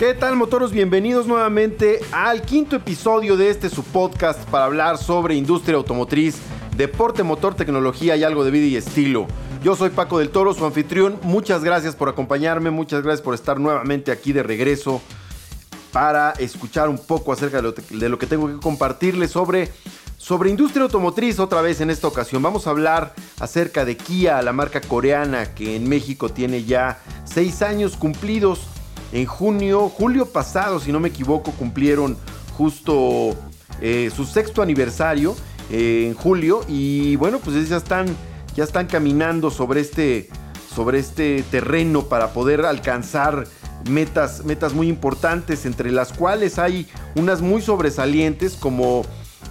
¿Qué tal motoros? Bienvenidos nuevamente al quinto episodio de este su podcast para hablar sobre industria automotriz, deporte, motor, tecnología y algo de vida y estilo. Yo soy Paco del Toro, su anfitrión. Muchas gracias por acompañarme, muchas gracias por estar nuevamente aquí de regreso para escuchar un poco acerca de lo, que tengo que compartirles sobre sobre industria automotriz otra vez en esta ocasión. Vamos a hablar acerca de Kia, la marca coreana que en México tiene ya seis años cumplidos en junio, julio pasado, si no me equivoco, cumplieron justo eh, su sexto aniversario eh, en julio y bueno, pues ya están, ya están caminando sobre este, sobre este terreno para poder alcanzar metas, metas muy importantes, entre las cuales hay unas muy sobresalientes como,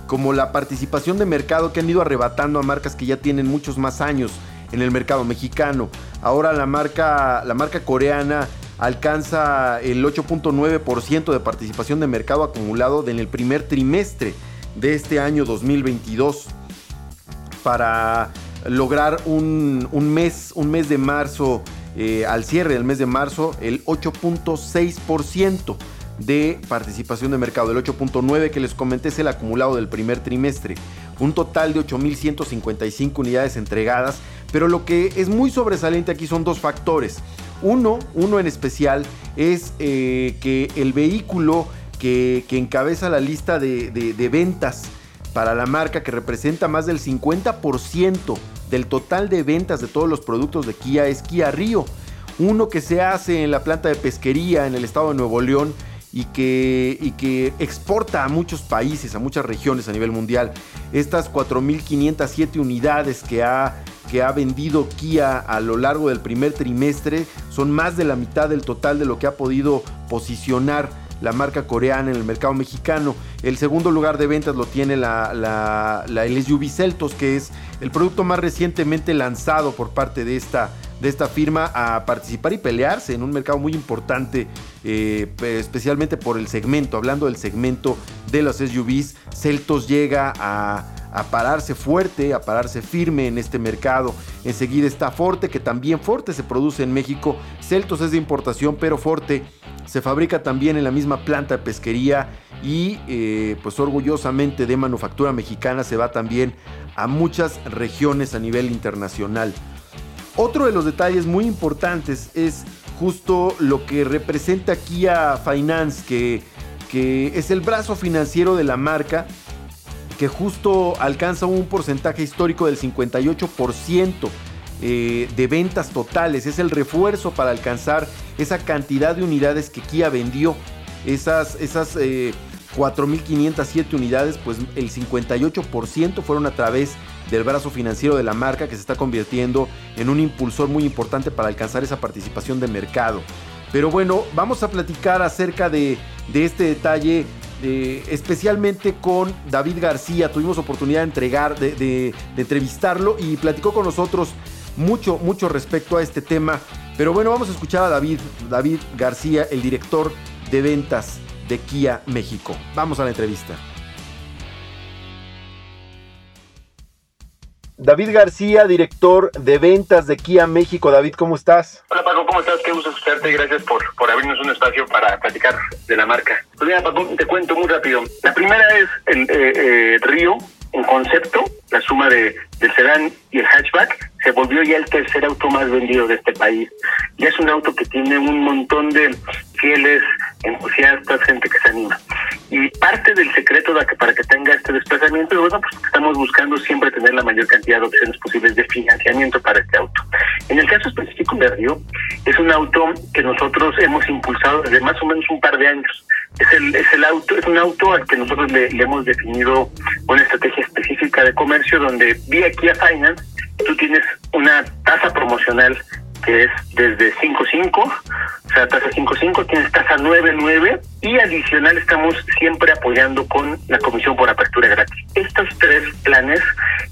como la participación de mercado que han ido arrebatando a marcas que ya tienen muchos más años en el mercado mexicano. Ahora la marca, la marca coreana alcanza el 8.9% de participación de mercado acumulado en el primer trimestre de este año 2022 para lograr un, mes, un mes de marzo, eh, al cierre del mes de marzo, el 8.6% de participación de mercado. El 8.9 que les comenté es el acumulado del primer trimestre. Un total de 8.155 unidades entregadas. Pero lo que es muy sobresaliente aquí son dos factores. Uno, uno en especial, es eh, que el vehículo que, encabeza la lista de, ventas para la marca, que representa más del 50% del total de ventas de todos los productos de Kia, es Kia Río. Uno que se hace en la planta de pesquería en el estado de Nuevo León y que, y que exporta a muchos países, a muchas regiones a nivel mundial. Estas 4.507 unidades que ha que ha vendido Kia a lo largo del primer trimestre son más de la mitad del total de lo que ha podido posicionar la marca coreana en el mercado mexicano. El segundo lugar de ventas lo tiene la, el SUV Celtos, que es el producto más recientemente lanzado por parte de esta, de esta firma a participar y pelearse en un mercado muy importante, eh, especialmente por el segmento. Hablando del segmento de los SUVs, Celtos llega a a pararse fuerte, a pararse firme en este mercado. Enseguida está Forte, que también Forte se produce en México. Celtos es de importación, pero Forte se fabrica también en la misma planta de pesquería y eh, pues orgullosamente de manufactura mexicana se va también a muchas regiones a nivel internacional. Otro de los detalles muy importantes es justo lo que representa Kia Finance, que, que es el brazo financiero de la marca que justo alcanza un porcentaje histórico del 58% eh, de ventas totales. Es el refuerzo para alcanzar esa cantidad de unidades que Kia vendió. Esas, esas 4.507 eh, unidades, pues el 58% fueron a través del brazo financiero de la marca que se está convirtiendo en un impulsor muy importante para alcanzar esa participación de mercado. Pero bueno, vamos a platicar acerca de, de este detalle especialmente con David García. Tuvimos oportunidad de entregar, de, entrevistarlo y platicó con nosotros mucho, mucho respecto a este tema. Pero bueno, vamos a escuchar a David, David García, el director de ventas de Kia México. Vamos a la entrevista. David García, director de ventas de Kia México. David, ¿cómo estás? Hola Paco, ¿cómo estás? Qué gusto escucharte. Gracias por, por abrirnos un espacio para platicar de la marca. Pues mira, Paco, te cuento muy rápido. La primera es el eh, eh, Río, en concepto, la suma de, del sedán y el hatchback, se volvió ya el tercer auto más vendido de este país. Ya es un auto que tiene un montón de fieles, entusiastas, gente que se anima. Y parte del secreto de que para que tenga este desplazamiento es bueno, pues estamos buscando siempre tener la mayor cantidad de opciones posibles de financiamiento para este auto. En el caso específico de Río, es un auto que nosotros hemos impulsado desde más o menos un par de años. Es el, es el auto, es un auto al que nosotros le, hemos definido una estrategia específica de comercio donde vía Kia Finance tú tienes una tasa promocional que es desde 5.5, o sea, tasa 5.5, tienes tasa 9.9 y adicional estamos siempre apoyando con la comisión por apertura gratis. Estos tres planes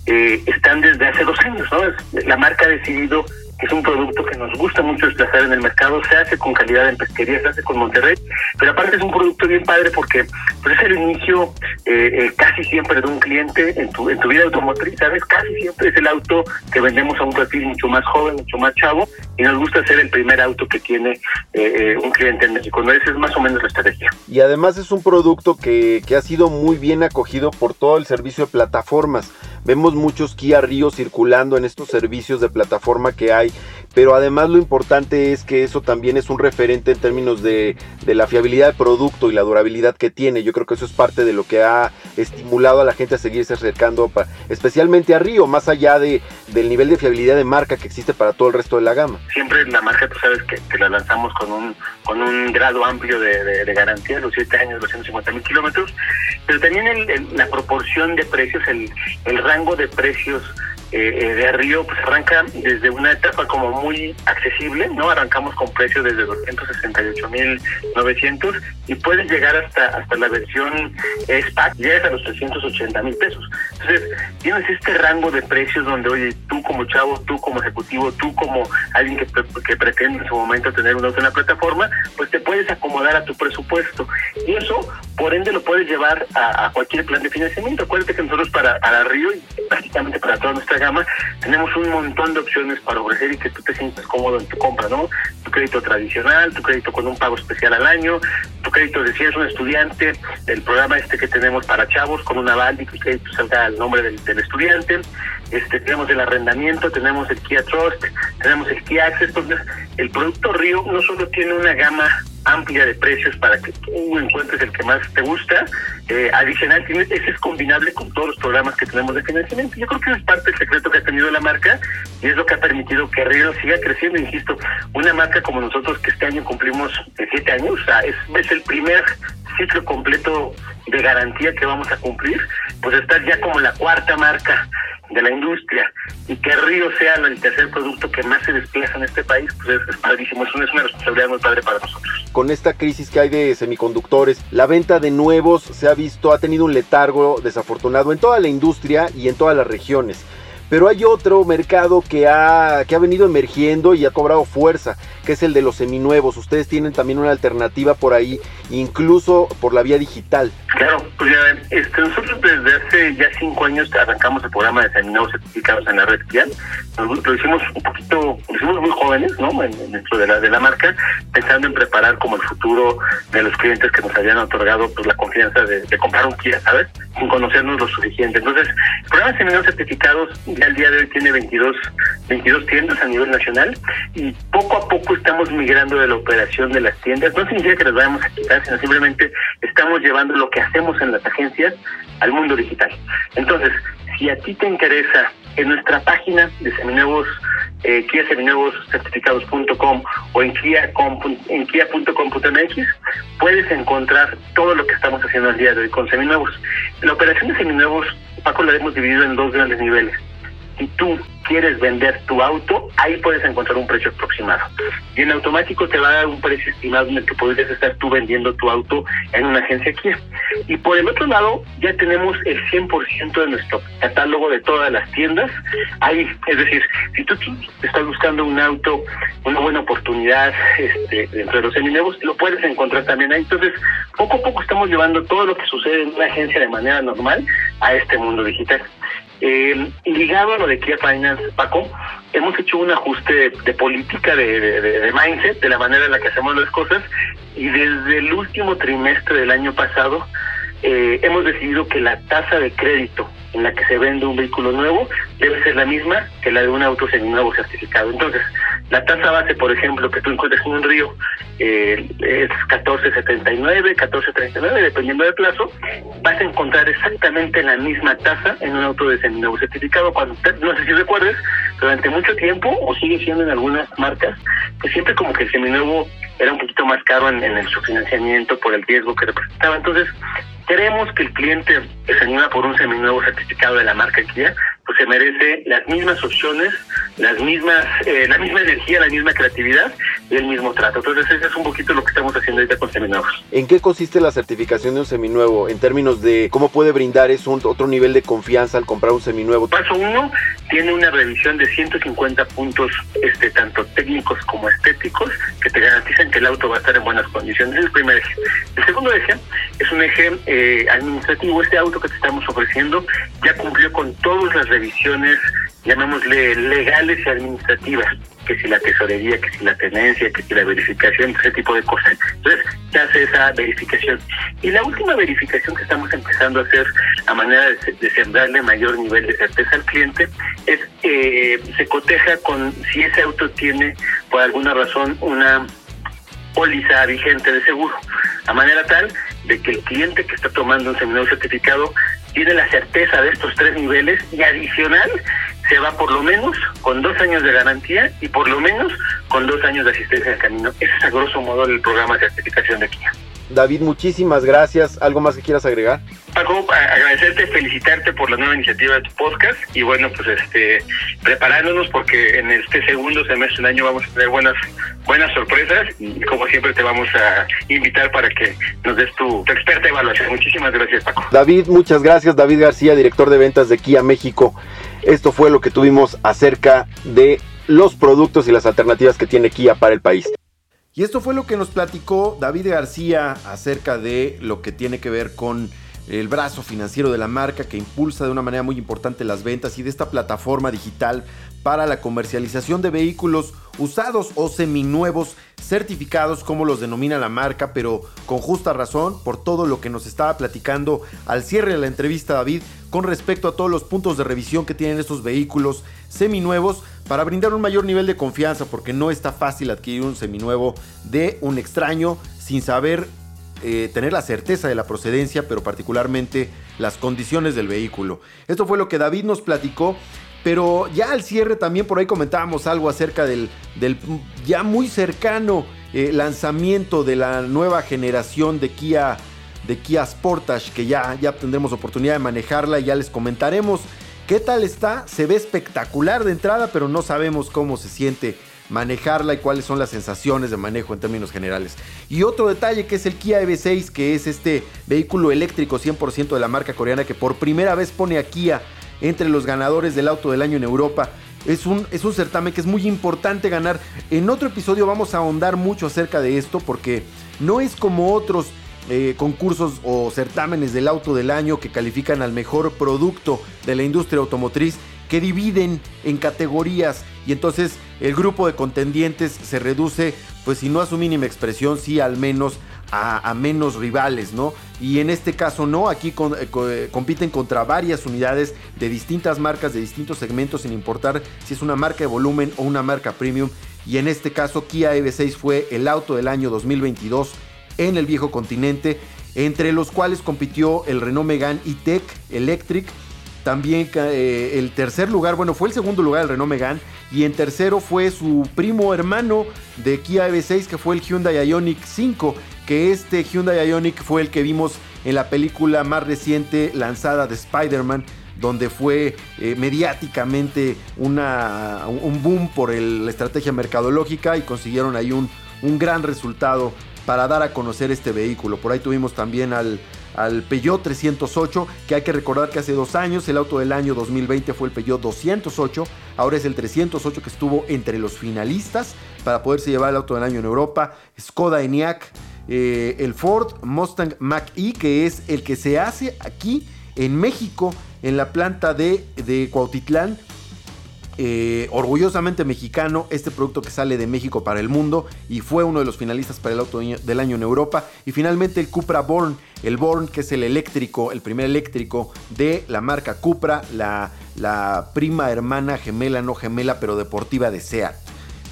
eh, están desde hace dos años, ¿no? La marca ha decidido es un producto que nos gusta mucho desplazar en el mercado, se hace con calidad en pesquería, se hace con Monterrey, pero aparte es un producto bien padre porque pues, es el inicio eh, eh, casi siempre de un cliente en tu, en tu vida automotriz, ¿sabes? Casi siempre es el auto que vendemos a un perfil mucho más joven, mucho más chavo, y nos gusta ser el primer auto que tiene eh, un cliente en México. ¿no? Esa es más o menos la estrategia. Y además es un producto que, que ha sido muy bien acogido por todo el servicio de plataformas. Vemos muchos Kia Rio circulando en estos servicios de plataforma que hay, pero además lo importante es que eso también es un referente en términos de, de la fiabilidad del producto y la durabilidad que tiene. Yo creo que eso es parte de lo que ha estimulado a la gente a seguirse acercando, especialmente a Río, más allá de, del nivel de fiabilidad de marca que existe para todo el resto de la gama. Siempre la marca, tú sabes que, la lanzamos con un, con un grado amplio de, garantía, los 7 años, 250 mil kilómetros, pero también el, la proporción de precios, el, el rango de precios eh, eh, de Río pues arranca desde una etapa como muy accesible, ¿no? Arrancamos con precios desde 268.900 y puedes llegar hasta hasta la versión SPAC, llegas a los 380 mil pesos. Entonces, tienes este rango de precios donde, oye, tú como chavo, tú como ejecutivo, tú como alguien que, que pretende en su momento tener un auto en la plataforma, pues te puedes acomodar a tu presupuesto. Y eso, por ende, lo puedes llevar a, cualquier plan de financiamiento. Acuérdate que nosotros para, para Río prácticamente para toda nuestra gama, tenemos un montón de opciones para ofrecer y que tú te sientas cómodo en tu compra, ¿no? Tu crédito tradicional, tu crédito con un pago especial al año, tu crédito de si eres un estudiante, el programa este que tenemos para chavos con una aval y que crédito salga al nombre del, del estudiante, este tenemos el arrendamiento, tenemos el Kia Trust, tenemos el Kia Access, entonces el producto Río no solo tiene una gama amplia de precios para que tú encuentres el que más te gusta. Eh, adicional, ese es combinable con todos los programas que tenemos de financiamiento. Yo creo que es parte del secreto que ha tenido la marca y es lo que ha permitido que Río siga creciendo. Insisto, una marca como nosotros que este año cumplimos siete años, o sea, es, es el primer ciclo completo de garantía que vamos a cumplir, pues estar ya como la cuarta marca de la industria y que Río sea el tercer producto que más se desplaza en este país, pues es, padrísimo, es una, es una responsabilidad muy padre para nosotros. Con esta crisis que hay de semiconductores, la venta de nuevos se ha visto, ha tenido un letargo desafortunado en toda la industria y en todas las regiones. Pero hay otro mercado que ha, que ha venido emergiendo y ha cobrado fuerza, que es el de los seminuevos. Ustedes tienen también una alternativa por ahí, incluso por la vía digital. Claro, pues ya, este, nosotros desde hace ya cinco años arrancamos el programa de seminuevos certificados en la red fiat. Lo hicimos un poquito, lo hicimos muy jóvenes, ¿no? Dentro de la, de la marca, pensando en preparar como el futuro de los clientes que nos habían otorgado pues la confianza de, de comprar un Kia, ¿sabes? Sin conocernos lo suficiente. Entonces, el programa de seminuevos certificados ya el día de hoy tiene 22, 22 tiendas a nivel nacional y poco a poco estamos migrando de la operación de las tiendas. No significa que las vayamos a quitar, sino simplemente estamos llevando lo que hacemos en las agencias al mundo digital. Entonces, si a ti te interesa en nuestra página de seminuevos, eh, certificados.com o en en kia.com.mx puedes encontrar todo lo que estamos haciendo el día de hoy con seminuevos. La operación de seminuevos, Paco, la hemos dividido en dos grandes niveles si tú quieres vender tu auto, ahí puedes encontrar un precio aproximado. Y en automático te va a dar un precio estimado en el que podrías estar tú vendiendo tu auto en una agencia aquí. Y por el otro lado, ya tenemos el 100% de nuestro catálogo de todas las tiendas. Ahí, es decir, si tú estás buscando un auto, una buena oportunidad este, dentro de los seminuevos, lo puedes encontrar también ahí. Entonces, poco a poco estamos llevando todo lo que sucede en una agencia de manera normal a este mundo digital. Eh, ligado a lo de Kia Finance, Paco, hemos hecho un ajuste de, política, de, mindset, de la manera en la que hacemos las cosas, y desde el último trimestre del año pasado eh, hemos decidido que la tasa de crédito en la que se vende un vehículo nuevo debe ser la misma que la de un auto seminuevo certificado. Entonces, la tasa base, por ejemplo, que tú encuentres en un río eh, es 14.79, 14.39, dependiendo del plazo, vas a encontrar exactamente la misma tasa en un auto de seminuevo certificado. Cuando no sé si recuerdes, durante mucho tiempo, o sigue siendo en algunas marcas, que siempre como que el seminuevo era un poquito más caro en, en su financiamiento por el riesgo que representaba. Entonces, queremos que el cliente que se anima por un seminuevo certificado de la marca Kia, pues se merece las mismas opciones las mismas, eh, la misma energía, la misma creatividad y el mismo trato. Entonces, eso es un poquito lo que estamos haciendo ahorita con seminuevos. ¿En qué consiste la certificación de un seminuevo en términos de cómo puede brindar eso otro nivel de confianza al comprar un seminuevo? Paso uno, tiene una revisión de 150 puntos, este, tanto técnicos como estéticos, que te garantizan que el auto va a estar en buenas condiciones. Es el primer eje. El segundo eje es un eje eh, administrativo. Este auto que te estamos ofreciendo ya cumplió con todas las revisiones llamémosle legales y administrativas, que si la tesorería, que si la tenencia, que si la verificación, ese tipo de cosas. Entonces, se hace esa verificación. Y la última verificación que estamos empezando a hacer a manera de, sembrarle mayor nivel de certeza al cliente es eh, se coteja con si ese auto tiene por alguna razón una póliza vigente de seguro, a manera tal de que el cliente que está tomando un seminario certificado tiene la certeza de estos tres niveles y adicional se va por lo menos con dos años de garantía y por lo menos con dos años de asistencia al camino. Ese es a grosso modo el programa de certificación de Kia. David, muchísimas gracias. ¿Algo más que quieras agregar? Paco, agradecerte, felicitarte por la nueva iniciativa de tu podcast y bueno, pues este preparándonos porque en este segundo semestre del año vamos a tener buenas buenas sorpresas y como siempre te vamos a invitar para que nos des tu, tu experta evaluación. Muchísimas gracias, Paco. David, muchas gracias. David García, director de ventas de Kia México. Esto fue lo que tuvimos acerca de los productos y las alternativas que tiene Kia para el país. Y esto fue lo que nos platicó David García acerca de lo que tiene que ver con el brazo financiero de la marca que impulsa de una manera muy importante las ventas y de esta plataforma digital para la comercialización de vehículos usados o seminuevos certificados como los denomina la marca, pero con justa razón por todo lo que nos estaba platicando al cierre de la entrevista David con respecto a todos los puntos de revisión que tienen estos vehículos seminuevos para brindar un mayor nivel de confianza porque no está fácil adquirir un seminuevo de un extraño sin saber eh, tener la certeza de la procedencia, pero particularmente las condiciones del vehículo. Esto fue lo que David nos platicó. Pero ya al cierre también por ahí comentábamos algo acerca del, ya muy cercano eh, lanzamiento de la nueva generación de Kia, de Kia Sportage, que ya, ya tendremos oportunidad de manejarla y ya les comentaremos qué tal está. Se ve espectacular de entrada, pero no sabemos cómo se siente manejarla y cuáles son las sensaciones de manejo en términos generales. Y otro detalle que es el Kia EV6, que es este vehículo eléctrico 100% de la marca coreana que por primera vez pone a Kia entre los ganadores del auto del año en Europa. Es un, es un certamen que es muy importante ganar. En otro episodio vamos a ahondar mucho acerca de esto porque no es como otros eh, concursos o certámenes del auto del año que califican al mejor producto de la industria automotriz que dividen en categorías y entonces el grupo de contendientes se reduce, pues si no a su mínima expresión, sí al menos a, menos rivales, ¿no? Y en este caso no, aquí eh, eh, compiten contra varias unidades de distintas marcas, de distintos segmentos, sin importar si es una marca de volumen o una marca premium. Y en este caso Kia EV6 fue el auto del año 2022 en el viejo continente, entre los cuales compitió el Renault Megane E-Tech Electric, también eh, el tercer lugar, bueno, fue el segundo lugar el Renault Megane. Y en tercero fue su primo hermano de Kia EV6, que fue el Hyundai Ioniq 5. Que este Hyundai Ioniq fue el que vimos en la película más reciente lanzada de Spider-Man. Donde fue eh, mediáticamente una, un boom por la estrategia mercadológica y consiguieron ahí un, un gran resultado para dar a conocer este vehículo. Por ahí tuvimos también al, al Peugeot 308, que hay que recordar que hace dos años el auto del año 2020 fue el Peugeot 208, ahora es el 308 que estuvo entre los finalistas para poderse llevar el auto del año en Europa, Skoda Enyaq, eh, el Ford Mustang Mach-E, que es el que se hace aquí en México, en la planta de, de Cuautitlán, eh, orgullosamente mexicano, este producto que sale de México para el mundo y fue uno de los finalistas para el auto del año en Europa. Y finalmente el Cupra Born, el Born que es el eléctrico, el primer eléctrico de la marca Cupra, la, prima hermana gemela, no gemela, pero deportiva de SEAT.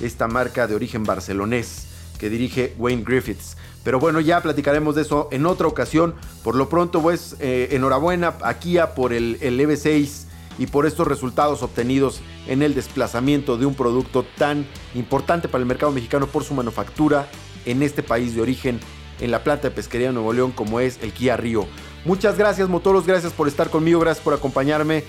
Esta marca de origen barcelonés que dirige Wayne Griffiths. Pero bueno, ya platicaremos de eso en otra ocasión. Por lo pronto, pues, eh, enhorabuena a Kia por el, el EV6 y por estos resultados obtenidos en el desplazamiento de un producto tan importante para el mercado mexicano por su manufactura en este país de origen, en la planta de pesquería de Nuevo León como es el Kia Río. Muchas gracias motoros, gracias por estar conmigo, gracias por acompañarme.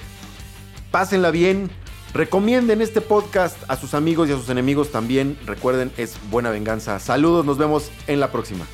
Pásenla bien, Recomienden este podcast a sus amigos y a sus enemigos también. Recuerden, es buena venganza. Saludos, nos vemos en la próxima.